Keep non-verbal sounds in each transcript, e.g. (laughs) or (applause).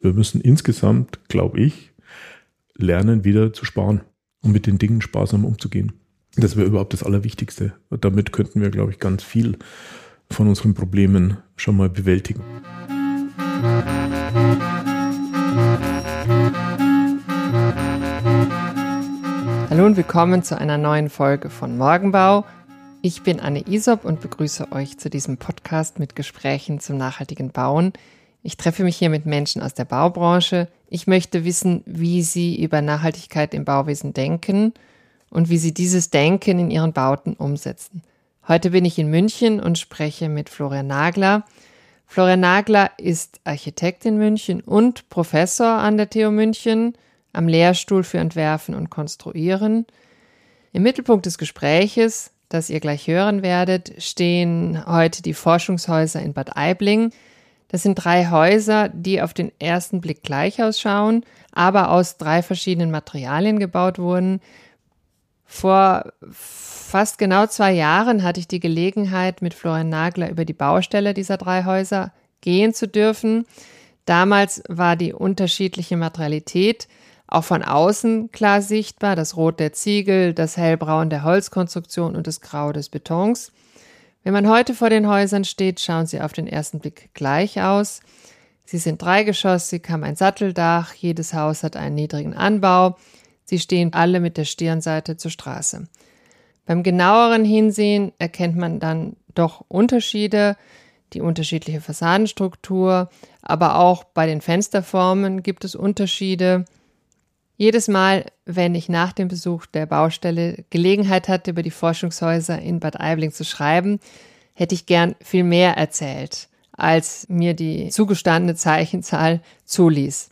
Wir müssen insgesamt, glaube ich, lernen, wieder zu sparen und mit den Dingen sparsam umzugehen. Das wäre überhaupt das Allerwichtigste. Damit könnten wir, glaube ich, ganz viel von unseren Problemen schon mal bewältigen. Hallo und willkommen zu einer neuen Folge von Morgenbau. Ich bin Anne Isop und begrüße euch zu diesem Podcast mit Gesprächen zum nachhaltigen Bauen. Ich treffe mich hier mit Menschen aus der Baubranche. Ich möchte wissen, wie sie über Nachhaltigkeit im Bauwesen denken und wie sie dieses Denken in ihren Bauten umsetzen. Heute bin ich in München und spreche mit Florian Nagler. Florian Nagler ist Architekt in München und Professor an der TU München am Lehrstuhl für Entwerfen und Konstruieren. Im Mittelpunkt des Gespräches, das ihr gleich hören werdet, stehen heute die Forschungshäuser in Bad Aibling. Das sind drei Häuser, die auf den ersten Blick gleich ausschauen, aber aus drei verschiedenen Materialien gebaut wurden. Vor fast genau zwei Jahren hatte ich die Gelegenheit, mit Florian Nagler über die Baustelle dieser drei Häuser gehen zu dürfen. Damals war die unterschiedliche Materialität auch von außen klar sichtbar, das Rot der Ziegel, das Hellbraun der Holzkonstruktion und das Grau des Betons. Wenn man heute vor den Häusern steht, schauen sie auf den ersten Blick gleich aus. Sie sind dreigeschossig, haben ein Satteldach, jedes Haus hat einen niedrigen Anbau. Sie stehen alle mit der Stirnseite zur Straße. Beim genaueren Hinsehen erkennt man dann doch Unterschiede, die unterschiedliche Fassadenstruktur, aber auch bei den Fensterformen gibt es Unterschiede. Jedes Mal, wenn ich nach dem Besuch der Baustelle Gelegenheit hatte, über die Forschungshäuser in Bad Aibling zu schreiben, hätte ich gern viel mehr erzählt, als mir die zugestandene Zeichenzahl zuließ.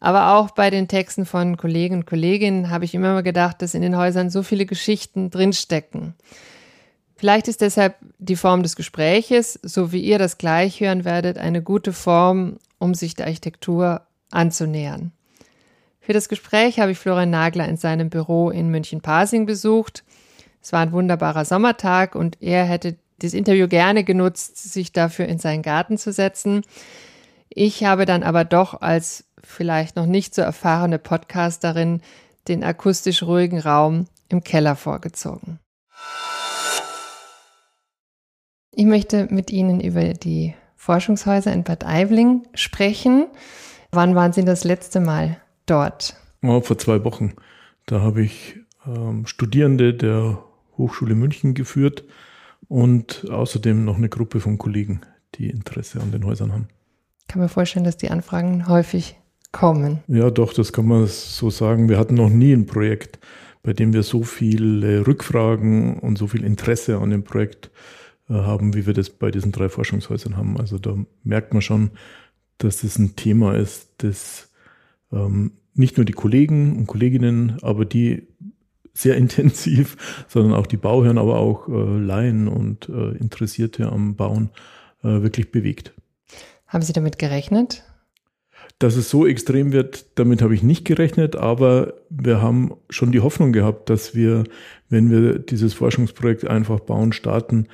Aber auch bei den Texten von Kollegen und Kolleginnen habe ich immer mal gedacht, dass in den Häusern so viele Geschichten drinstecken. Vielleicht ist deshalb die Form des Gespräches, so wie ihr das gleich hören werdet, eine gute Form, um sich der Architektur anzunähern. Für das Gespräch habe ich Florian Nagler in seinem Büro in München-Pasing besucht. Es war ein wunderbarer Sommertag und er hätte das Interview gerne genutzt, sich dafür in seinen Garten zu setzen. Ich habe dann aber doch als vielleicht noch nicht so erfahrene Podcasterin den akustisch ruhigen Raum im Keller vorgezogen. Ich möchte mit Ihnen über die Forschungshäuser in Bad Aibling sprechen. Wann waren Sie das letzte Mal dort? Oh, vor zwei Wochen. Da habe ich ähm, Studierende der Hochschule München geführt und außerdem noch eine Gruppe von Kollegen, die Interesse an den Häusern haben. Ich kann mir vorstellen, dass die Anfragen häufig kommen. Ja, doch, das kann man so sagen. Wir hatten noch nie ein Projekt, bei dem wir so viele Rückfragen und so viel Interesse an dem Projekt äh, haben, wie wir das bei diesen drei Forschungshäusern haben. Also da merkt man schon, dass das ein Thema ist, das ähm, nicht nur die Kollegen und Kolleginnen, aber die sehr (laughs) intensiv, sondern auch die Bauherren, aber auch äh, Laien und äh, Interessierte am Bauen äh, wirklich bewegt. Haben Sie damit gerechnet? Dass es so extrem wird, damit habe ich nicht gerechnet, aber wir haben schon die Hoffnung gehabt, dass wir, wenn wir dieses Forschungsprojekt einfach bauen starten,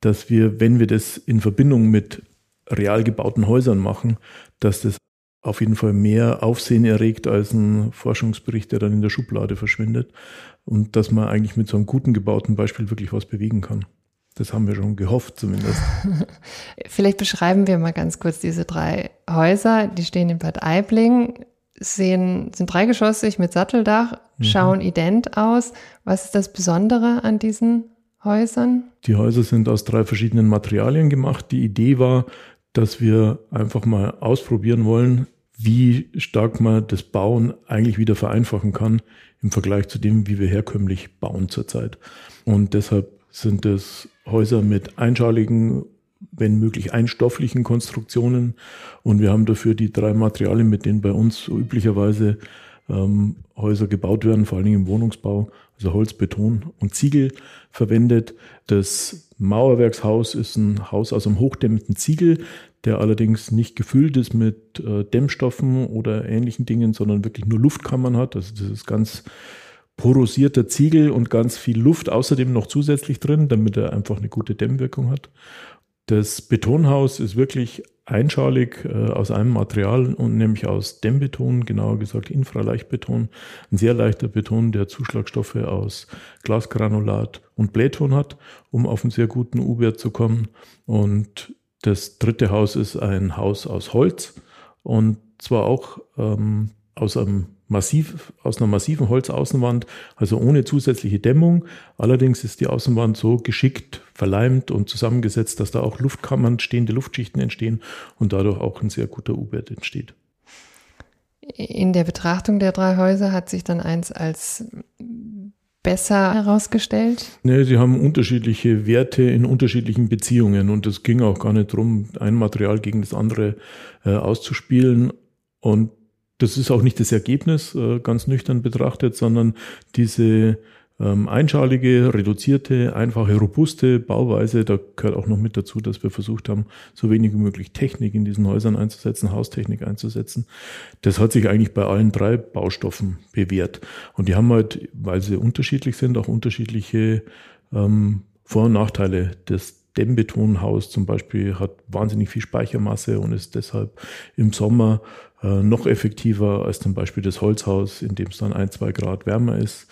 dass wir, wenn wir das in Verbindung mit real gebauten Häusern machen, dass das auf jeden Fall mehr Aufsehen erregt als ein Forschungsbericht, der dann in der Schublade verschwindet. Und dass man eigentlich mit so einem guten gebauten Beispiel wirklich was bewegen kann. Das haben wir schon gehofft zumindest. (laughs) Vielleicht beschreiben wir mal ganz kurz diese drei Häuser. Die stehen in Bad Aibling, sehen, sind dreigeschossig mit Satteldach, mhm. schauen ident aus. Was ist das Besondere an diesen Häusern? Die Häuser sind aus drei verschiedenen Materialien gemacht. Die Idee war, dass wir einfach mal ausprobieren wollen, wie stark man das Bauen eigentlich wieder vereinfachen kann im Vergleich zu dem, wie wir herkömmlich bauen zurzeit. Und deshalb sind es Häuser mit einschaligen, wenn möglich einstofflichen Konstruktionen. Und wir haben dafür die drei Materialien, mit denen bei uns üblicherweise ähm, Häuser gebaut werden, vor allen Dingen im Wohnungsbau, also Holz, Beton und Ziegel verwendet. Das Mauerwerkshaus ist ein Haus aus einem hochdämmenden Ziegel, der allerdings nicht gefüllt ist mit äh, Dämmstoffen oder ähnlichen Dingen, sondern wirklich nur Luftkammern hat. Also das ist ganz porosierter Ziegel und ganz viel Luft außerdem noch zusätzlich drin, damit er einfach eine gute Dämmwirkung hat. Das Betonhaus ist wirklich einschalig äh, aus einem Material und nämlich aus Dämmbeton, genauer gesagt Infraleichtbeton. Ein sehr leichter Beton, der Zuschlagstoffe aus Glasgranulat und Blähton hat, um auf einen sehr guten U-Wert zu kommen. Und das dritte Haus ist ein Haus aus Holz und zwar auch ähm, aus einem massiv, aus einer massiven Holzaußenwand, also ohne zusätzliche Dämmung. Allerdings ist die Außenwand so geschickt verleimt und zusammengesetzt, dass da auch Luftkammern, stehende Luftschichten entstehen und dadurch auch ein sehr guter U-Wert entsteht. In der Betrachtung der drei Häuser hat sich dann eins als besser herausgestellt? Nee, sie haben unterschiedliche Werte in unterschiedlichen Beziehungen und es ging auch gar nicht darum, ein Material gegen das andere äh, auszuspielen. Und das ist auch nicht das Ergebnis, äh, ganz nüchtern betrachtet, sondern diese ähm, einschalige, reduzierte, einfache, robuste Bauweise. Da gehört auch noch mit dazu, dass wir versucht haben, so wenig wie möglich Technik in diesen Häusern einzusetzen, Haustechnik einzusetzen. Das hat sich eigentlich bei allen drei Baustoffen bewährt. Und die haben halt, weil sie unterschiedlich sind, auch unterschiedliche ähm, Vor- und Nachteile. Das Dämmbetonhaus zum Beispiel hat wahnsinnig viel Speichermasse und ist deshalb im Sommer äh, noch effektiver als zum Beispiel das Holzhaus, in dem es dann ein, zwei Grad wärmer ist,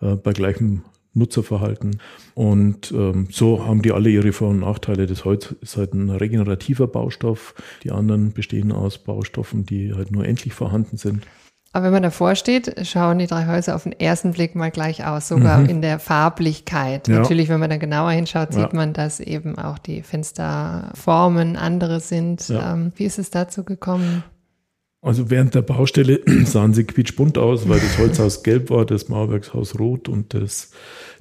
äh, bei gleichem Nutzerverhalten. Und ähm, so haben die alle ihre Vor- und Nachteile. Das Holz ist halt ein regenerativer Baustoff. Die anderen bestehen aus Baustoffen, die halt nur endlich vorhanden sind. Aber wenn man davor steht, schauen die drei Häuser auf den ersten Blick mal gleich aus, sogar mhm. in der Farblichkeit. Ja. Natürlich, wenn man dann genauer hinschaut, sieht ja. man, dass eben auch die Fensterformen andere sind. Ja. Ähm, wie ist es dazu gekommen? Also während der Baustelle (clears throat) sahen sie quietschbunt aus, weil das Holzhaus (laughs) gelb war, das Mauerwerkshaus rot und das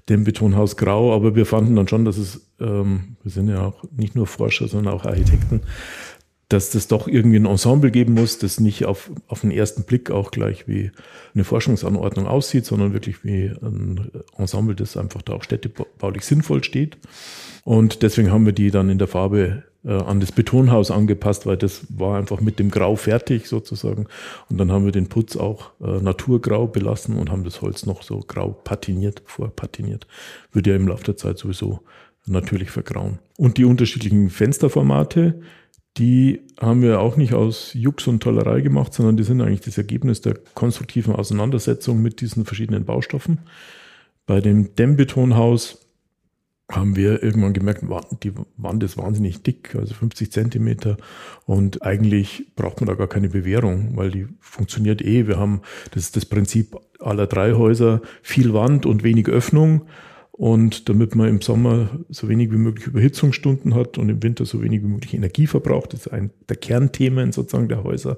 Dämmbetonhaus grau. Aber wir fanden dann schon, dass es, ähm, wir sind ja auch nicht nur Forscher, sondern auch Architekten, dass das doch irgendwie ein Ensemble geben muss, das nicht auf, auf den ersten Blick auch gleich wie eine Forschungsanordnung aussieht, sondern wirklich wie ein Ensemble, das einfach da auch städtebaulich sinnvoll steht. Und deswegen haben wir die dann in der Farbe äh, an das Betonhaus angepasst, weil das war einfach mit dem Grau fertig sozusagen. Und dann haben wir den Putz auch äh, naturgrau belassen und haben das Holz noch so grau patiniert, vorpatiniert. Würde ja im Laufe der Zeit sowieso natürlich vergrauen. Und die unterschiedlichen Fensterformate, die haben wir auch nicht aus Jux und Tollerei gemacht, sondern die sind eigentlich das Ergebnis der konstruktiven Auseinandersetzung mit diesen verschiedenen Baustoffen. Bei dem Dämmbetonhaus haben wir irgendwann gemerkt, die Wand ist wahnsinnig dick, also 50 Zentimeter. Und eigentlich braucht man da gar keine Bewährung, weil die funktioniert eh. Wir haben, das ist das Prinzip aller drei Häuser, viel Wand und wenig Öffnung. Und damit man im Sommer so wenig wie möglich Überhitzungsstunden hat und im Winter so wenig wie möglich Energie verbraucht, ist ein der Kernthemen sozusagen der Häuser.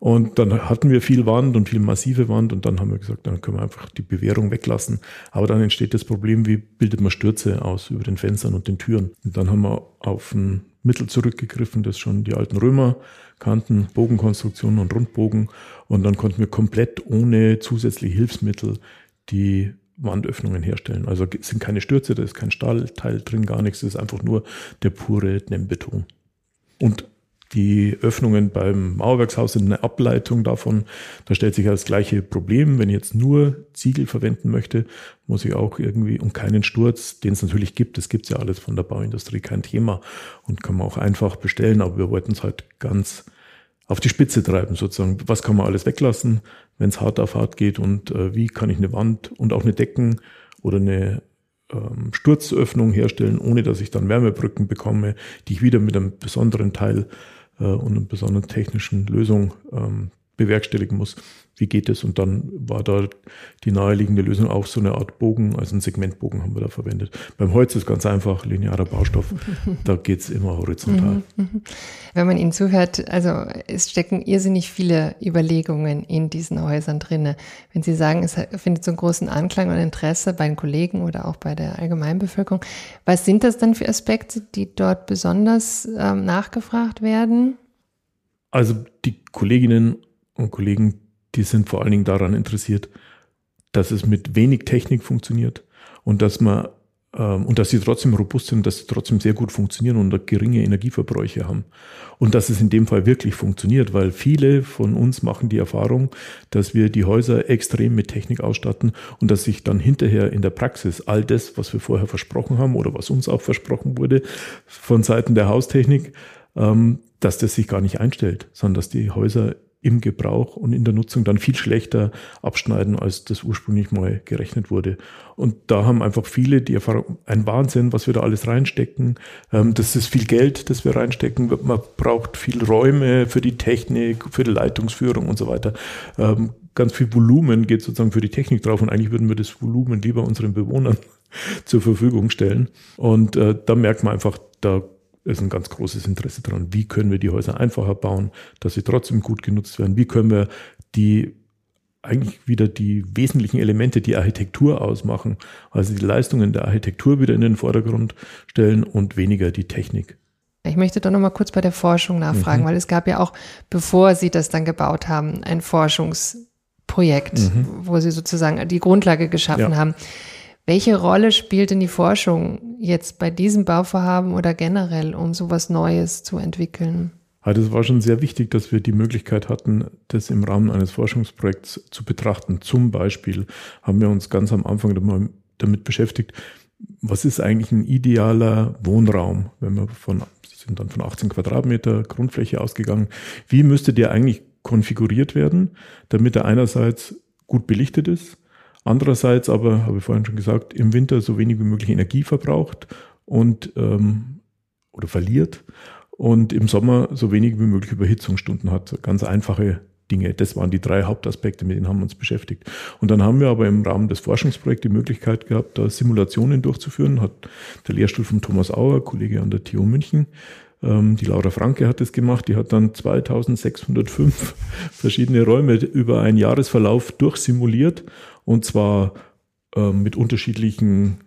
Und dann hatten wir viel Wand und viel massive Wand und dann haben wir gesagt, dann können wir einfach die Bewährung weglassen. Aber dann entsteht das Problem, wie bildet man Stürze aus über den Fenstern und den Türen. Und dann haben wir auf ein Mittel zurückgegriffen, das schon die alten Römer kannten, Bogenkonstruktionen und Rundbogen. Und dann konnten wir komplett ohne zusätzliche Hilfsmittel die Wandöffnungen herstellen. Also es sind keine Stürze, da ist kein Stahlteil drin, gar nichts, es ist einfach nur der pure Dämmbeton. Und die Öffnungen beim Mauerwerkshaus sind eine Ableitung davon. Da stellt sich ja das gleiche Problem. Wenn ich jetzt nur Ziegel verwenden möchte, muss ich auch irgendwie um keinen Sturz, den es natürlich gibt, das gibt es ja alles von der Bauindustrie, kein Thema und kann man auch einfach bestellen, aber wir wollten es halt ganz auf die Spitze treiben sozusagen. Was kann man alles weglassen, wenn es hart auf hart geht und äh, wie kann ich eine Wand und auch eine Decken oder eine ähm, Sturzöffnung herstellen, ohne dass ich dann Wärmebrücken bekomme, die ich wieder mit einem besonderen Teil äh, und einer besonderen technischen Lösung ähm, bewerkstelligen muss. Wie geht es? Und dann war da die naheliegende Lösung auch so eine Art Bogen, also ein Segmentbogen haben wir da verwendet. Beim Holz ist ganz einfach, linearer Baustoff, (laughs) da geht es immer horizontal. Mhm, mhm. Wenn man Ihnen zuhört, also es stecken irrsinnig viele Überlegungen in diesen Häusern drinne. Wenn Sie sagen, es findet so einen großen Anklang und Interesse bei den Kollegen oder auch bei der Allgemeinbevölkerung, was sind das dann für Aspekte, die dort besonders ähm, nachgefragt werden? Also die Kolleginnen und Kollegen, die sind vor allen Dingen daran interessiert, dass es mit wenig Technik funktioniert und dass man ähm, und dass sie trotzdem robust sind, dass sie trotzdem sehr gut funktionieren und geringe Energieverbräuche haben. Und dass es in dem Fall wirklich funktioniert, weil viele von uns machen die Erfahrung, dass wir die Häuser extrem mit Technik ausstatten und dass sich dann hinterher in der Praxis all das, was wir vorher versprochen haben oder was uns auch versprochen wurde von Seiten der Haustechnik, ähm, dass das sich gar nicht einstellt, sondern dass die Häuser im Gebrauch und in der Nutzung dann viel schlechter abschneiden, als das ursprünglich mal gerechnet wurde. Und da haben einfach viele die Erfahrung, ein Wahnsinn, was wir da alles reinstecken. Ähm, das ist viel Geld, das wir reinstecken. Man braucht viel Räume für die Technik, für die Leitungsführung und so weiter. Ähm, ganz viel Volumen geht sozusagen für die Technik drauf und eigentlich würden wir das Volumen lieber unseren Bewohnern (laughs) zur Verfügung stellen. Und äh, da merkt man einfach, da ist ein ganz großes Interesse daran. Wie können wir die Häuser einfacher bauen, dass sie trotzdem gut genutzt werden? Wie können wir die eigentlich wieder die wesentlichen Elemente, die Architektur ausmachen, also die Leistungen der Architektur wieder in den Vordergrund stellen und weniger die Technik. Ich möchte doch noch mal kurz bei der Forschung nachfragen, mhm. weil es gab ja auch, bevor Sie das dann gebaut haben, ein Forschungsprojekt, mhm. wo Sie sozusagen die Grundlage geschaffen ja. haben. Welche Rolle spielt denn die Forschung jetzt bei diesem Bauvorhaben oder generell, um sowas Neues zu entwickeln? Ja, das war schon sehr wichtig, dass wir die Möglichkeit hatten, das im Rahmen eines Forschungsprojekts zu betrachten. Zum Beispiel haben wir uns ganz am Anfang damit beschäftigt, was ist eigentlich ein idealer Wohnraum, wenn wir von, sind dann von 18 Quadratmeter Grundfläche ausgegangen. Wie müsste der eigentlich konfiguriert werden, damit er einerseits gut belichtet ist, Andererseits aber, habe ich vorhin schon gesagt, im Winter so wenig wie möglich Energie verbraucht und ähm, oder verliert und im Sommer so wenig wie möglich Überhitzungsstunden hat. Ganz einfache Dinge. Das waren die drei Hauptaspekte, mit denen haben wir uns beschäftigt. Und dann haben wir aber im Rahmen des Forschungsprojekts die Möglichkeit gehabt, da Simulationen durchzuführen. Hat der Lehrstuhl von Thomas Auer, Kollege an der TU München, ähm, die Laura Franke hat es gemacht. Die hat dann 2605 (laughs) verschiedene Räume über einen Jahresverlauf durchsimuliert und zwar äh, mit unterschiedlichen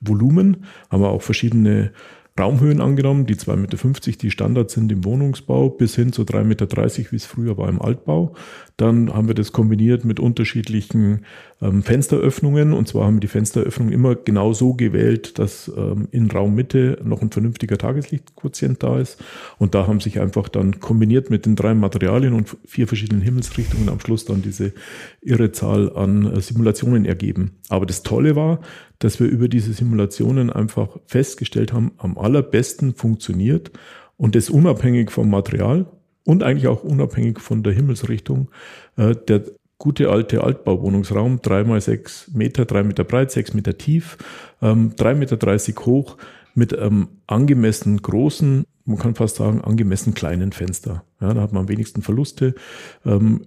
Volumen, haben wir auch verschiedene Raumhöhen angenommen, die 2,50 Meter, die Standard sind im Wohnungsbau, bis hin zu 3,30 Meter, wie es früher war im Altbau. Dann haben wir das kombiniert mit unterschiedlichen ähm, Fensteröffnungen. Und zwar haben wir die Fensteröffnungen immer genau so gewählt, dass ähm, in Raummitte noch ein vernünftiger Tageslichtquotient da ist. Und da haben sich einfach dann kombiniert mit den drei Materialien und vier verschiedenen Himmelsrichtungen am Schluss dann diese irre Zahl an äh, Simulationen ergeben. Aber das Tolle war, dass wir über diese Simulationen einfach festgestellt haben, am allerbesten funktioniert und das unabhängig vom Material und eigentlich auch unabhängig von der Himmelsrichtung. Äh, der gute alte Altbauwohnungsraum, drei mal sechs Meter, drei Meter breit, sechs Meter tief, ähm, drei Meter dreißig hoch, mit einem angemessen großen, man kann fast sagen, angemessen kleinen Fenster. Ja, da hat man am wenigsten Verluste. Ähm,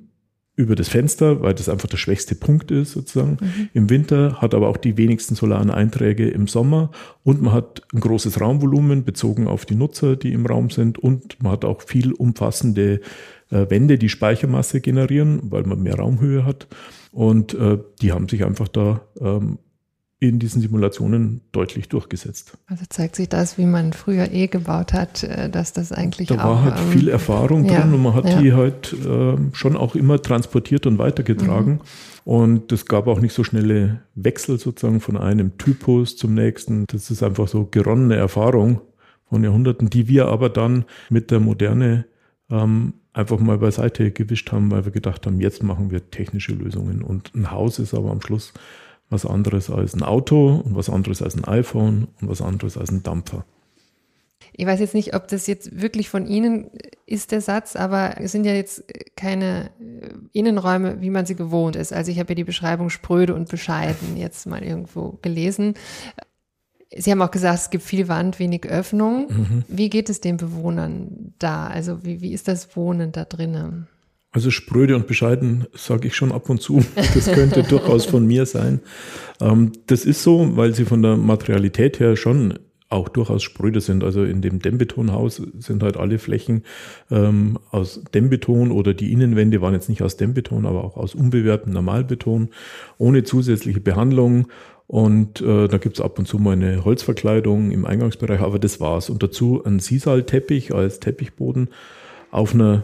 über das Fenster, weil das einfach der schwächste Punkt ist sozusagen. Mhm. Im Winter hat aber auch die wenigsten solaren Einträge im Sommer und man hat ein großes Raumvolumen bezogen auf die Nutzer, die im Raum sind und man hat auch viel umfassende äh, Wände, die Speichermasse generieren, weil man mehr Raumhöhe hat und äh, die haben sich einfach da ähm, in diesen Simulationen deutlich durchgesetzt. Also zeigt sich das, wie man früher eh gebaut hat, äh, dass das eigentlich da auch... Da war halt ähm, viel Erfahrung ja, drin und man hat ja. die halt äh, schon auch immer transportiert und weitergetragen. Mhm. Und es gab auch nicht so schnelle Wechsel sozusagen von einem Typus zum nächsten. Das ist einfach so geronnene Erfahrung von Jahrhunderten, die wir aber dann mit der Moderne ähm, einfach mal beiseite gewischt haben, weil wir gedacht haben, jetzt machen wir technische Lösungen. Und ein Haus ist aber am Schluss was anderes als ein Auto und was anderes als ein iPhone und was anderes als ein Dampfer. Ich weiß jetzt nicht, ob das jetzt wirklich von Ihnen ist, der Satz, aber es sind ja jetzt keine äh, Innenräume, wie man sie gewohnt ist. Also ich habe ja die Beschreibung spröde und bescheiden jetzt mal irgendwo gelesen. Sie haben auch gesagt, es gibt viel Wand, wenig Öffnung. Mhm. Wie geht es den Bewohnern da? Also wie, wie ist das Wohnen da drinnen? Also spröde und bescheiden sage ich schon ab und zu. Das könnte (laughs) durchaus von mir sein. Ähm, das ist so, weil sie von der Materialität her schon auch durchaus spröde sind. Also in dem Dämmbetonhaus sind halt alle Flächen ähm, aus Dämmbeton oder die Innenwände waren jetzt nicht aus Dämmbeton, aber auch aus unbewehrtem Normalbeton, ohne zusätzliche Behandlung. Und äh, da gibt's ab und zu mal eine Holzverkleidung im Eingangsbereich, aber das war's. Und dazu ein Sisal-Teppich als Teppichboden auf einer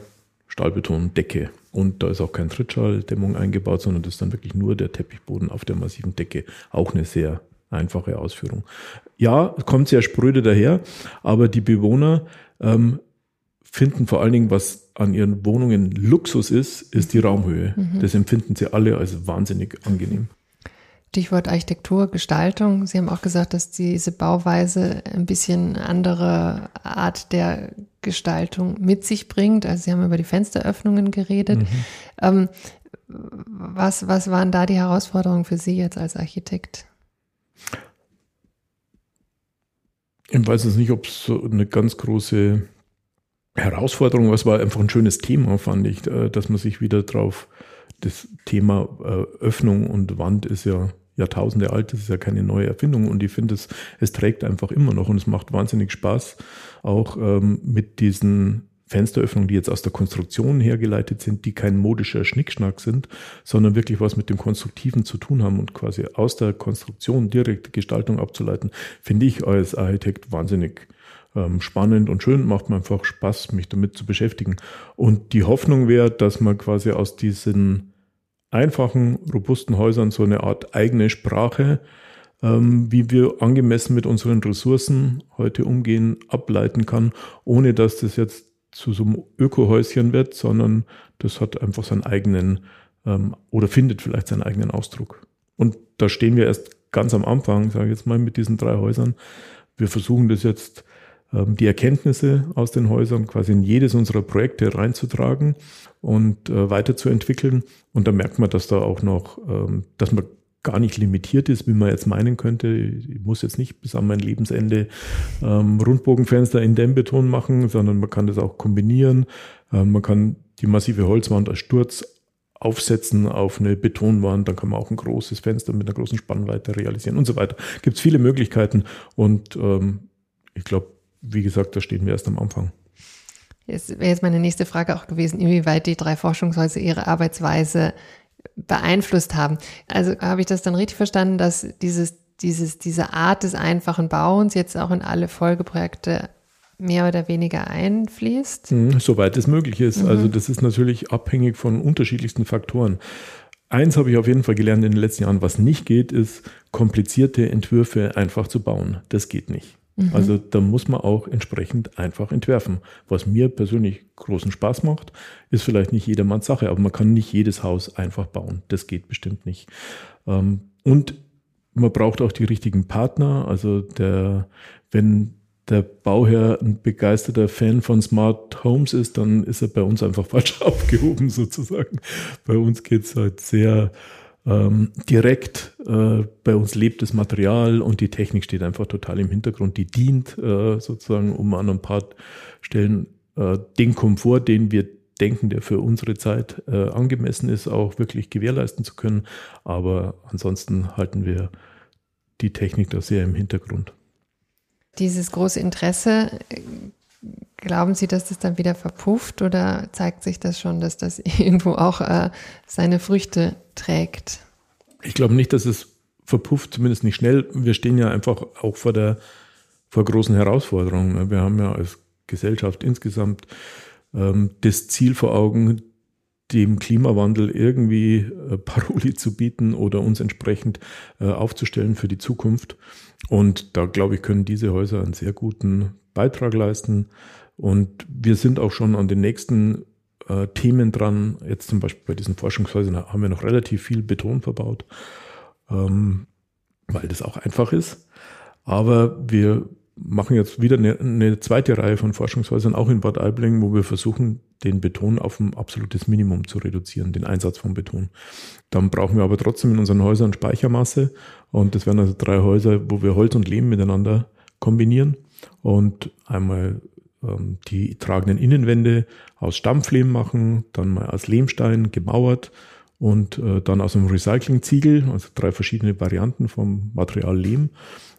Stahlbetondecke. Und da ist auch kein Trittschalldämmung eingebaut, sondern das ist dann wirklich nur der Teppichboden auf der massiven Decke. Auch eine sehr einfache Ausführung. Ja, kommt sehr spröde daher, aber die Bewohner ähm, finden vor allen Dingen, was an ihren Wohnungen Luxus ist, ist die Raumhöhe. Mhm. Das empfinden sie alle als wahnsinnig angenehm. Stichwort Architektur, Gestaltung. Sie haben auch gesagt, dass diese Bauweise ein bisschen andere Art der Gestaltung mit sich bringt. Also Sie haben über die Fensteröffnungen geredet. Mhm. Ähm, was, was waren da die Herausforderungen für Sie jetzt als Architekt? Ich weiß jetzt nicht, ob es so eine ganz große Herausforderung war. Es war einfach ein schönes Thema, fand ich, äh, dass man sich wieder drauf, das Thema äh, Öffnung und Wand ist ja Jahrtausende alt, das ist ja keine neue Erfindung und ich finde, es, es trägt einfach immer noch und es macht wahnsinnig Spaß, auch ähm, mit diesen Fensteröffnungen, die jetzt aus der Konstruktion hergeleitet sind, die kein modischer Schnickschnack sind, sondern wirklich was mit dem Konstruktiven zu tun haben und quasi aus der Konstruktion direkt Gestaltung abzuleiten, finde ich als Architekt wahnsinnig ähm, spannend und schön, macht mir einfach Spaß, mich damit zu beschäftigen. Und die Hoffnung wäre, dass man quasi aus diesen einfachen, robusten Häusern so eine Art eigene Sprache, ähm, wie wir angemessen mit unseren Ressourcen heute umgehen, ableiten kann, ohne dass das jetzt zu so einem Ökohäuschen wird, sondern das hat einfach seinen eigenen ähm, oder findet vielleicht seinen eigenen Ausdruck. Und da stehen wir erst ganz am Anfang, sage ich jetzt mal, mit diesen drei Häusern. Wir versuchen das jetzt, die Erkenntnisse aus den Häusern quasi in jedes unserer Projekte reinzutragen und äh, weiterzuentwickeln. Und da merkt man, dass da auch noch, ähm, dass man gar nicht limitiert ist, wie man jetzt meinen könnte. Ich muss jetzt nicht bis an mein Lebensende ähm, Rundbogenfenster in Dämmbeton machen, sondern man kann das auch kombinieren. Ähm, man kann die massive Holzwand als Sturz aufsetzen auf eine Betonwand, dann kann man auch ein großes Fenster mit einer großen Spannweite realisieren und so weiter. Gibt es viele Möglichkeiten und ähm, ich glaube, wie gesagt, da stehen wir erst am Anfang. Das wäre jetzt meine nächste Frage auch gewesen, inwieweit die drei Forschungshäuser ihre Arbeitsweise beeinflusst haben. Also habe ich das dann richtig verstanden, dass dieses, dieses, diese Art des einfachen Bauens jetzt auch in alle Folgeprojekte mehr oder weniger einfließt? Mhm, soweit es möglich ist. Mhm. Also das ist natürlich abhängig von unterschiedlichsten Faktoren. Eins habe ich auf jeden Fall gelernt in den letzten Jahren, was nicht geht, ist komplizierte Entwürfe einfach zu bauen. Das geht nicht. Mhm. Also da muss man auch entsprechend einfach entwerfen. Was mir persönlich großen Spaß macht, ist vielleicht nicht jedermanns Sache, aber man kann nicht jedes Haus einfach bauen. Das geht bestimmt nicht. Ähm, und man braucht auch die richtigen Partner. Also der, wenn der Bauherr ein begeisterter Fan von Smart Homes ist, dann ist er bei uns einfach (laughs) falsch aufgehoben sozusagen. Bei uns geht es halt sehr ähm, direkt. Äh, bei uns lebt das Material und die Technik steht einfach total im Hintergrund. Die dient äh, sozusagen, um an ein paar Stellen äh, den Komfort, den wir denken, der für unsere Zeit äh, angemessen ist, auch wirklich gewährleisten zu können. Aber ansonsten halten wir die Technik da sehr im Hintergrund. Dieses große Interesse Glauben Sie, dass das dann wieder verpufft oder zeigt sich das schon, dass das (laughs) irgendwo auch äh, seine Früchte trägt? Ich glaube nicht, dass es verpufft, zumindest nicht schnell. Wir stehen ja einfach auch vor der vor großen Herausforderungen. Ne? Wir haben ja als Gesellschaft insgesamt ähm, das Ziel vor Augen, dem Klimawandel irgendwie äh, (laughs) Paroli zu bieten oder uns entsprechend äh, aufzustellen für die Zukunft. Und da glaube ich, können diese Häuser einen sehr guten Beitrag leisten. Und wir sind auch schon an den nächsten äh, Themen dran. Jetzt zum Beispiel bei diesen Forschungshäusern haben wir noch relativ viel Beton verbaut, ähm, weil das auch einfach ist. Aber wir machen jetzt wieder eine, eine, zweite Reihe von Forschungshäusern, auch in Bad Aibling, wo wir versuchen, den Beton auf ein absolutes Minimum zu reduzieren, den Einsatz von Beton. Dann brauchen wir aber trotzdem in unseren Häusern Speichermasse. Und das wären also drei Häuser, wo wir Holz und Lehm miteinander kombinieren und einmal ähm, die tragenden Innenwände aus Stampflehm machen, dann mal aus Lehmstein gemauert und äh, dann aus einem Recyclingziegel, also drei verschiedene Varianten vom Material Lehm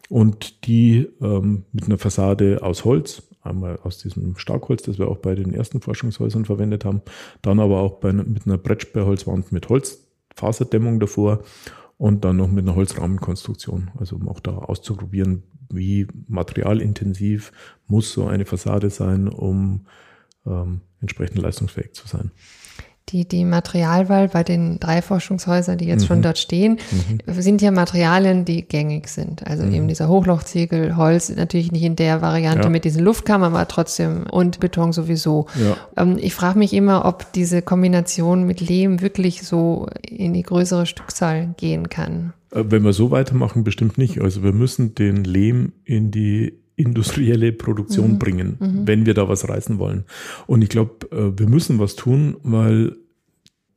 und die ähm, mit einer Fassade aus Holz, einmal aus diesem Starkholz, das wir auch bei den ersten Forschungshäusern verwendet haben, dann aber auch bei, mit einer Brettsperrholzwand mit Holzfaserdämmung davor und dann noch mit einer Holzrahmenkonstruktion, also um auch da auszuprobieren, wie materialintensiv muss so eine Fassade sein, um ähm, entsprechend leistungsfähig zu sein. Die, die Materialwahl bei den drei Forschungshäusern, die jetzt mhm. schon dort stehen, mhm. sind ja Materialien, die gängig sind. Also mhm. eben dieser Hochlochziegel, Holz, natürlich nicht in der Variante ja. mit diesen Luftkammern, aber trotzdem und Beton sowieso. Ja. Ähm, ich frage mich immer, ob diese Kombination mit Lehm wirklich so in die größere Stückzahl gehen kann. Äh, wenn wir so weitermachen, bestimmt nicht. Also wir müssen den Lehm in die industrielle Produktion mhm. bringen, mhm. wenn wir da was reißen wollen. Und ich glaube, äh, wir müssen was tun, weil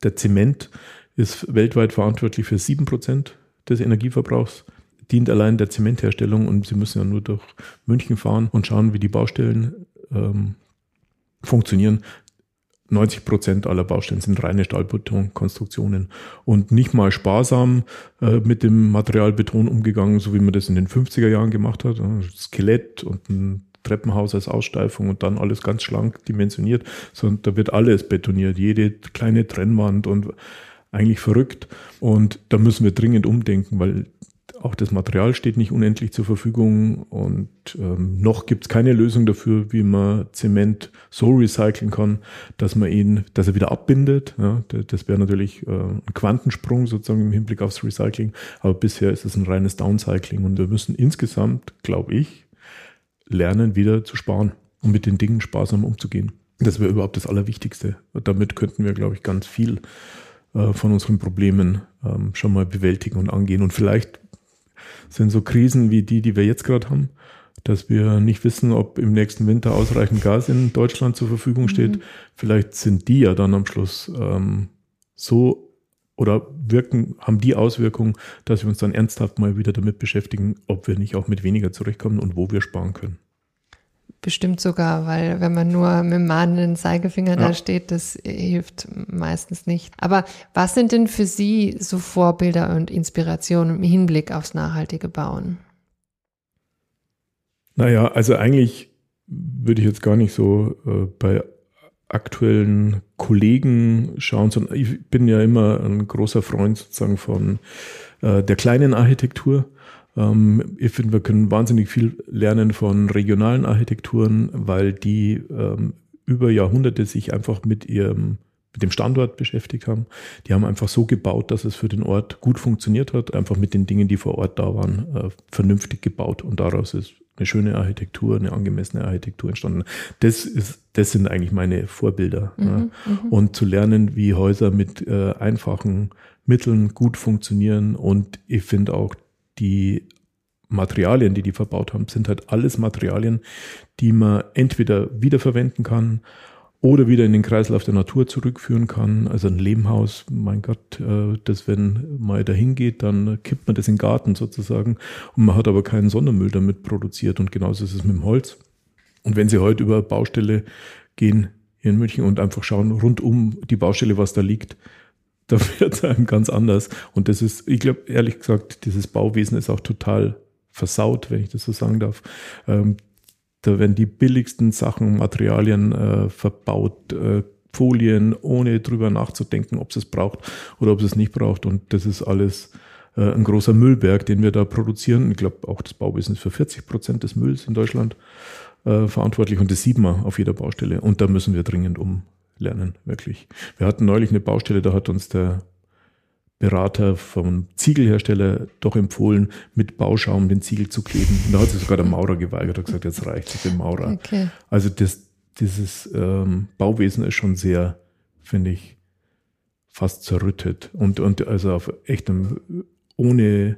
der Zement ist weltweit verantwortlich für sieben Prozent des Energieverbrauchs, dient allein der Zementherstellung und Sie müssen ja nur durch München fahren und schauen, wie die Baustellen ähm, funktionieren. 90 Prozent aller Baustellen sind reine Stahlbetonkonstruktionen und nicht mal sparsam äh, mit dem Material Beton umgegangen, so wie man das in den 50er Jahren gemacht hat. Skelett und ein Treppenhaus als Aussteifung und dann alles ganz schlank dimensioniert, sondern da wird alles betoniert, jede kleine Trennwand und eigentlich verrückt. Und da müssen wir dringend umdenken, weil auch das Material steht nicht unendlich zur Verfügung und ähm, noch gibt es keine Lösung dafür, wie man Zement so recyceln kann, dass man ihn, dass er wieder abbindet. Ja, das wäre natürlich äh, ein Quantensprung sozusagen im Hinblick aufs Recycling, aber bisher ist es ein reines Downcycling und wir müssen insgesamt, glaube ich, lernen, wieder zu sparen und mit den Dingen sparsam umzugehen. Das wäre überhaupt das Allerwichtigste. damit könnten wir, glaube ich, ganz viel äh, von unseren Problemen ähm, schon mal bewältigen und angehen und vielleicht sind so Krisen wie die, die wir jetzt gerade haben, dass wir nicht wissen, ob im nächsten Winter ausreichend Gas in Deutschland zur Verfügung steht. Mhm. Vielleicht sind die ja dann am Schluss ähm, so oder wirken, haben die Auswirkung, dass wir uns dann ernsthaft mal wieder damit beschäftigen, ob wir nicht auch mit weniger zurechtkommen und wo wir sparen können. Bestimmt sogar, weil wenn man nur mit dem mahnenden Zeigefinger ja. da steht, das hilft meistens nicht. Aber was sind denn für Sie so Vorbilder und Inspirationen im Hinblick aufs nachhaltige Bauen? Naja, also eigentlich würde ich jetzt gar nicht so äh, bei aktuellen Kollegen schauen, sondern ich bin ja immer ein großer Freund sozusagen von äh, der kleinen Architektur. Ähm, ich finde, wir können wahnsinnig viel lernen von regionalen Architekturen, weil die ähm, über Jahrhunderte sich einfach mit ihrem mit dem Standort beschäftigt haben. Die haben einfach so gebaut, dass es für den Ort gut funktioniert hat, einfach mit den Dingen, die vor Ort da waren, äh, vernünftig gebaut und daraus ist eine schöne Architektur, eine angemessene Architektur entstanden. Das ist, das sind eigentlich meine Vorbilder. Mhm, ja. Mhm. Und zu lernen, wie Häuser mit äh, einfachen Mitteln gut funktionieren. Und ich finde auch die Materialien, die die verbaut haben, sind halt alles Materialien, die man entweder wiederverwenden kann oder wieder in den Kreislauf der Natur zurückführen kann. Also ein Lehmhaus, mein Gott, äh, das, wenn man dahin geht, dann kippt man das in den Garten sozusagen und man hat aber keinen Sondermüll damit produziert und genauso ist es mit dem Holz. Und wenn Sie heute über Baustelle gehen hier in München und einfach schauen rund um die Baustelle, was da liegt, (laughs) da wird es einem ganz anders. Und das ist, ich glaube, ehrlich gesagt, dieses Bauwesen ist auch total versaut, wenn ich das so sagen darf. Da werden die billigsten Sachen, Materialien äh, verbaut, äh, Folien, ohne drüber nachzudenken, ob es es braucht oder ob es es nicht braucht. Und das ist alles äh, ein großer Müllberg, den wir da produzieren. Ich glaube, auch das Bauwesen ist für 40 Prozent des Mülls in Deutschland äh, verantwortlich und das sieht man auf jeder Baustelle. Und da müssen wir dringend umlernen, wirklich. Wir hatten neulich eine Baustelle, da hat uns der Berater vom Ziegelhersteller doch empfohlen, mit Bauschaum den Ziegel zu kleben. Und da hat sich sogar der Maurer geweigert und gesagt, jetzt reicht es dem Maurer. Okay. Also das, dieses ähm, Bauwesen ist schon sehr, finde ich, fast zerrüttet und, und also auf echtem, ohne,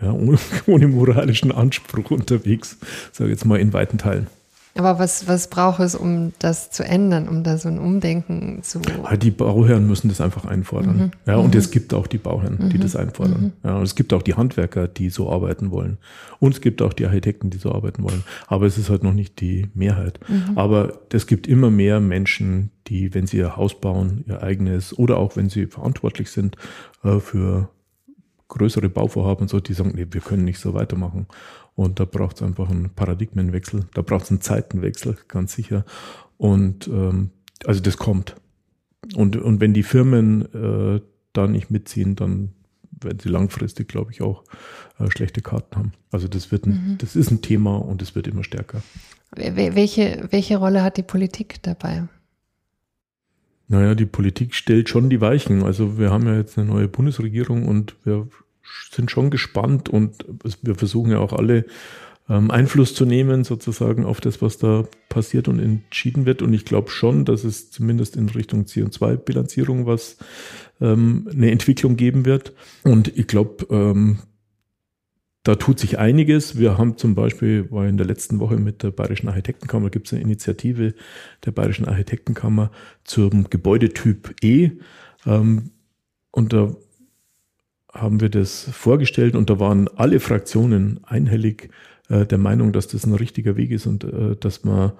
ja, ohne, (laughs) ohne moralischen Anspruch unterwegs, sage ich jetzt mal in weiten Teilen. Aber was, was braucht es, um das zu ändern, um da so ein Umdenken zu. Die Bauherren müssen das einfach einfordern. Mhm. Ja, und mhm. es gibt auch die Bauherren, die mhm. das einfordern. Mhm. Ja, und es gibt auch die Handwerker, die so arbeiten wollen. Und es gibt auch die Architekten, die so arbeiten wollen. Aber es ist halt noch nicht die Mehrheit. Mhm. Aber es gibt immer mehr Menschen, die, wenn sie ihr Haus bauen, ihr eigenes, oder auch wenn sie verantwortlich sind äh, für größere Bauvorhaben und so, die sagen, nee, wir können nicht so weitermachen. Und da braucht es einfach einen Paradigmenwechsel, da braucht es einen Zeitenwechsel, ganz sicher. Und ähm, also das kommt. Und, und wenn die Firmen äh, da nicht mitziehen, dann werden sie langfristig, glaube ich, auch äh, schlechte Karten haben. Also das wird ein, mhm. das ist ein Thema und es wird immer stärker. Welche, welche Rolle hat die Politik dabei? Naja, die Politik stellt schon die Weichen. Also wir haben ja jetzt eine neue Bundesregierung und wir sind schon gespannt und wir versuchen ja auch alle ähm, Einfluss zu nehmen sozusagen auf das, was da passiert und entschieden wird. Und ich glaube schon, dass es zumindest in Richtung CO2-Bilanzierung was ähm, eine Entwicklung geben wird. Und ich glaube, ähm, da tut sich einiges. Wir haben zum Beispiel, war in der letzten Woche mit der Bayerischen Architektenkammer, gibt es eine Initiative der Bayerischen Architektenkammer zum Gebäudetyp E. Ähm, und da haben wir das vorgestellt und da waren alle Fraktionen einhellig äh, der Meinung, dass das ein richtiger Weg ist und äh, dass man,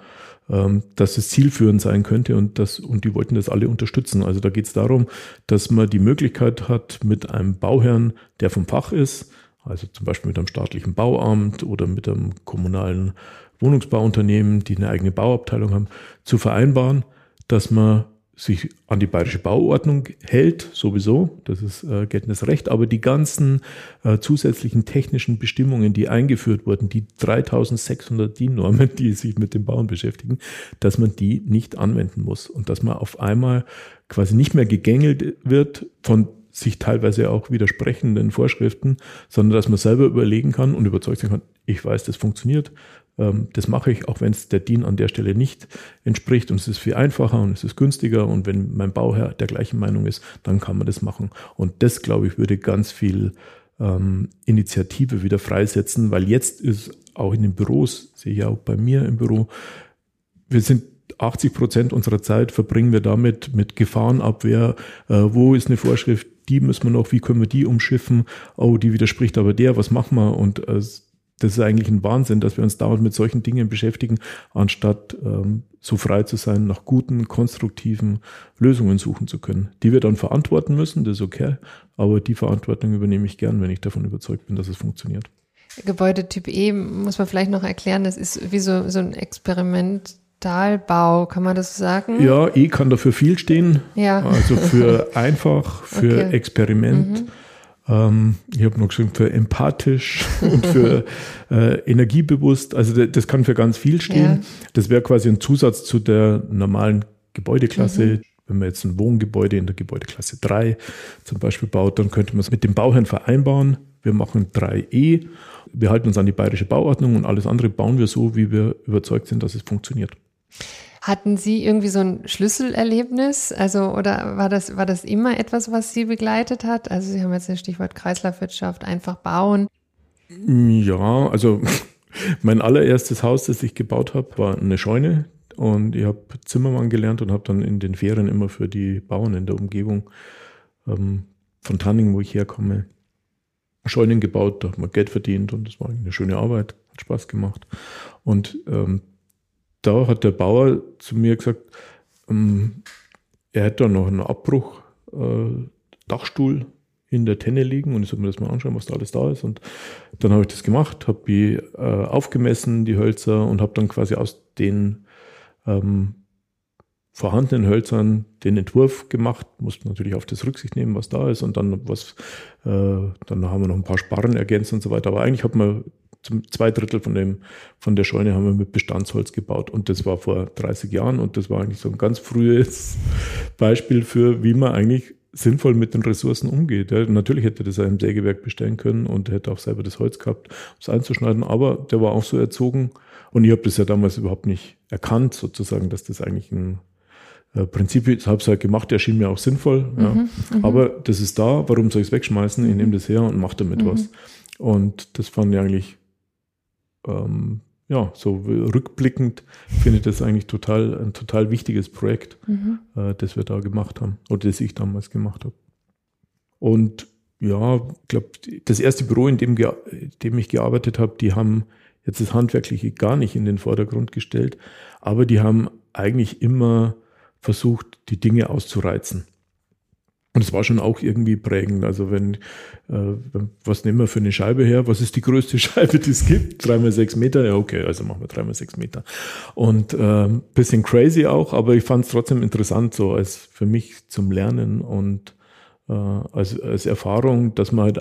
ähm, dass es zielführend sein könnte und das, und die wollten das alle unterstützen. Also da geht es darum, dass man die Möglichkeit hat, mit einem Bauherrn, der vom Fach ist, also zum Beispiel mit einem staatlichen Bauamt oder mit einem kommunalen Wohnungsbauunternehmen, die eine eigene Bauabteilung haben, zu vereinbaren, dass man sich an die bayerische Bauordnung hält, sowieso, das ist äh, geltendes Recht, aber die ganzen äh, zusätzlichen technischen Bestimmungen, die eingeführt wurden, die 3600 DIN-Normen, (laughs) die sich mit dem Bauen beschäftigen, dass man die nicht anwenden muss und dass man auf einmal quasi nicht mehr gegängelt wird von sich teilweise auch widersprechenden Vorschriften, sondern dass man selber überlegen kann und überzeugt sein kann, ich weiß, das funktioniert, das mache ich, auch wenn es der DIN an der Stelle nicht entspricht und es ist viel einfacher und es ist günstiger und wenn mein Bauherr der gleichen Meinung ist, dann kann man das machen. Und das, glaube ich, würde ganz viel ähm, Initiative wieder freisetzen, weil jetzt ist auch in den Büros, sehe ich auch bei mir im Büro, wir sind 80 Prozent unserer Zeit verbringen wir damit mit Gefahrenabwehr. Äh, wo ist eine Vorschrift? Die müssen wir noch, wie können wir die umschiffen? Oh, die widerspricht aber der, was machen wir? Und äh, das ist eigentlich ein Wahnsinn, dass wir uns dauernd mit solchen Dingen beschäftigen, anstatt ähm, so frei zu sein, nach guten, konstruktiven Lösungen suchen zu können, die wir dann verantworten müssen, das ist okay, aber die Verantwortung übernehme ich gern, wenn ich davon überzeugt bin, dass es funktioniert. Gebäudetyp E muss man vielleicht noch erklären, das ist wie so, so ein Experiment Stahlbau, kann man das sagen? Ja, E kann dafür viel stehen. Ja. Also für (laughs) einfach, für okay. Experiment. Mhm. Ähm, ich habe noch geschrieben für empathisch (laughs) und für äh, energiebewusst. Also das kann für ganz viel stehen. Ja. Das wäre quasi ein Zusatz zu der normalen Gebäudeklasse. Mhm. Wenn man jetzt ein Wohngebäude in der Gebäudeklasse 3 zum Beispiel baut, dann könnte man es mit dem Bauherrn vereinbaren. Wir machen 3E. Wir halten uns an die bayerische Bauordnung und alles andere bauen wir so, wie wir überzeugt sind, dass es funktioniert. Hatten Sie irgendwie so ein Schlüsselerlebnis? Also, oder war das, war das immer etwas, was Sie begleitet hat? Also, Sie haben jetzt das Stichwort Kreislaufwirtschaft, einfach bauen. Ja, also (laughs) mein allererstes Haus, das ich gebaut habe, war eine Scheune. Und ich habe Zimmermann gelernt und habe dann in den Ferien immer für die Bauern in der Umgebung ähm, von Tanning, wo ich herkomme, Scheunen gebaut. Da hat man Geld verdient und das war eine schöne Arbeit, hat Spaß gemacht. Und ähm, da hat der Bauer zu mir gesagt, ähm, er hätte da noch einen Abbruch, äh, Dachstuhl in der Tenne liegen und ich soll mir das mal anschauen, was da alles da ist. Und dann habe ich das gemacht, habe die äh, aufgemessen, die Hölzer, und habe dann quasi aus den ähm, vorhandenen Hölzern den Entwurf gemacht, musste natürlich auf das Rücksicht nehmen, was da ist und dann was, äh, dann haben wir noch ein paar Sparren ergänzt und so weiter. Aber eigentlich hat man zum zwei Drittel von dem, von der Scheune haben wir mit Bestandsholz gebaut. Und das war vor 30 Jahren und das war eigentlich so ein ganz frühes (laughs) Beispiel für, wie man eigentlich sinnvoll mit den Ressourcen umgeht. Ja, natürlich hätte das einem Sägewerk bestellen können und hätte auch selber das Holz gehabt, um es einzuschneiden, aber der war auch so erzogen und ich habe das ja damals überhaupt nicht erkannt, sozusagen, dass das eigentlich ein äh, Prinzip ist, habe es halt gemacht, erschien mir auch sinnvoll. Ja. Mhm, mhm, aber das ist da, warum soll ich es wegschmeißen? Ich nehme das her und mache damit mhm. was. Und das fand ich eigentlich ähm, ja, so rückblickend finde ich das eigentlich total ein total wichtiges Projekt, mhm. äh, das wir da gemacht haben oder das ich damals gemacht habe. Und ja, ich glaube, das erste Büro, in dem, in dem ich gearbeitet habe, die haben jetzt das Handwerkliche gar nicht in den Vordergrund gestellt, aber die haben eigentlich immer versucht, die Dinge auszureizen. Und es war schon auch irgendwie prägend. Also wenn, äh, was nehmen wir für eine Scheibe her? Was ist die größte (laughs) Scheibe, die es gibt? Dreimal sechs Meter? Ja, okay, also machen wir dreimal sechs Meter. Und äh, bisschen crazy auch, aber ich fand es trotzdem interessant, so als für mich zum Lernen und äh, als, als Erfahrung, dass man halt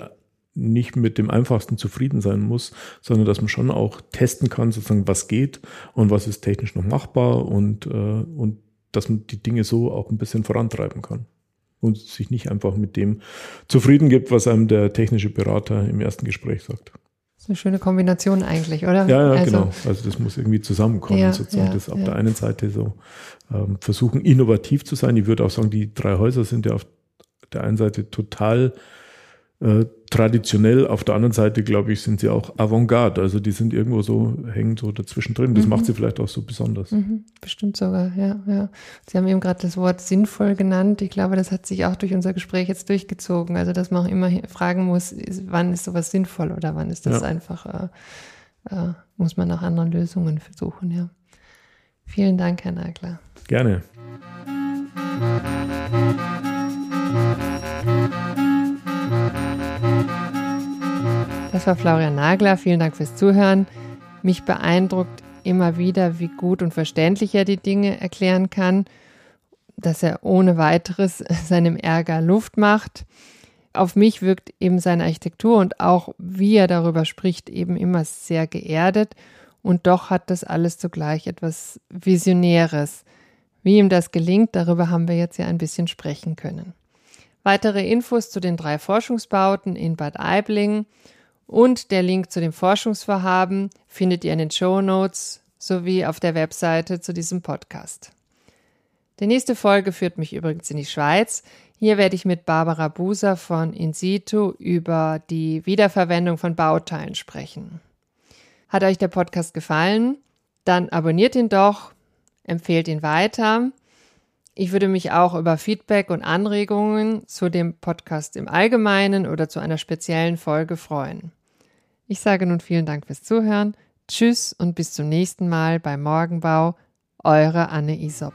nicht mit dem Einfachsten zufrieden sein muss, sondern dass man schon auch testen kann, sozusagen, was geht und was ist technisch noch machbar und, äh, und dass man die Dinge so auch ein bisschen vorantreiben kann und sich nicht einfach mit dem zufrieden gibt, was einem der technische Berater im ersten Gespräch sagt. Das ist eine schöne Kombination eigentlich, oder? Ja, ja also, genau. Also das muss irgendwie zusammenkommen, ja, sozusagen. Ja, das auf ja. der einen Seite so ähm, versuchen, innovativ zu sein. Ich würde auch sagen, die drei Häuser sind ja auf der einen Seite total äh, traditionell, auf der anderen Seite, glaube ich, sind sie auch Avantgarde. Also die sind irgendwo so, hängen so dazwischen drin. Das mhm. macht sie vielleicht auch so besonders. Mhm. Bestimmt sogar, ja, ja. Sie haben eben gerade das Wort sinnvoll genannt. Ich glaube, das hat sich auch durch unser Gespräch jetzt durchgezogen. Also, dass man auch immer fragen muss, ist, wann ist sowas sinnvoll oder wann ist das ja. einfach, äh, äh, muss man nach anderen Lösungen versuchen, ja. Vielen Dank, Herr Nagler. Gerne. Das war Florian Nagler. Vielen Dank fürs Zuhören. Mich beeindruckt immer wieder, wie gut und verständlich er die Dinge erklären kann, dass er ohne weiteres (laughs) seinem Ärger Luft macht. Auf mich wirkt eben seine Architektur und auch wie er darüber spricht, eben immer sehr geerdet. Und doch hat das alles zugleich etwas Visionäres. Wie ihm das gelingt, darüber haben wir jetzt ja ein bisschen sprechen können. Weitere Infos zu den drei Forschungsbauten in Bad Aibling und der Link zu dem Forschungsvorhaben findet ihr in den Show Notes sowie auf der Webseite zu diesem Podcast. Die nächste Folge führt mich übrigens in die Schweiz. Hier werde ich mit Barbara Buser von InSitu über die Wiederverwendung von Bauteilen sprechen. Hat euch der Podcast gefallen? Dann abonniert ihn doch, empfehlt ihn weiter. Ich würde mich auch über Feedback und Anregungen zu dem Podcast im Allgemeinen oder zu einer speziellen Folge freuen. Ich sage nun vielen Dank fürs Zuhören. Tschüss und bis zum nächsten Mal bei Morgenbau. Eure Anne Isop.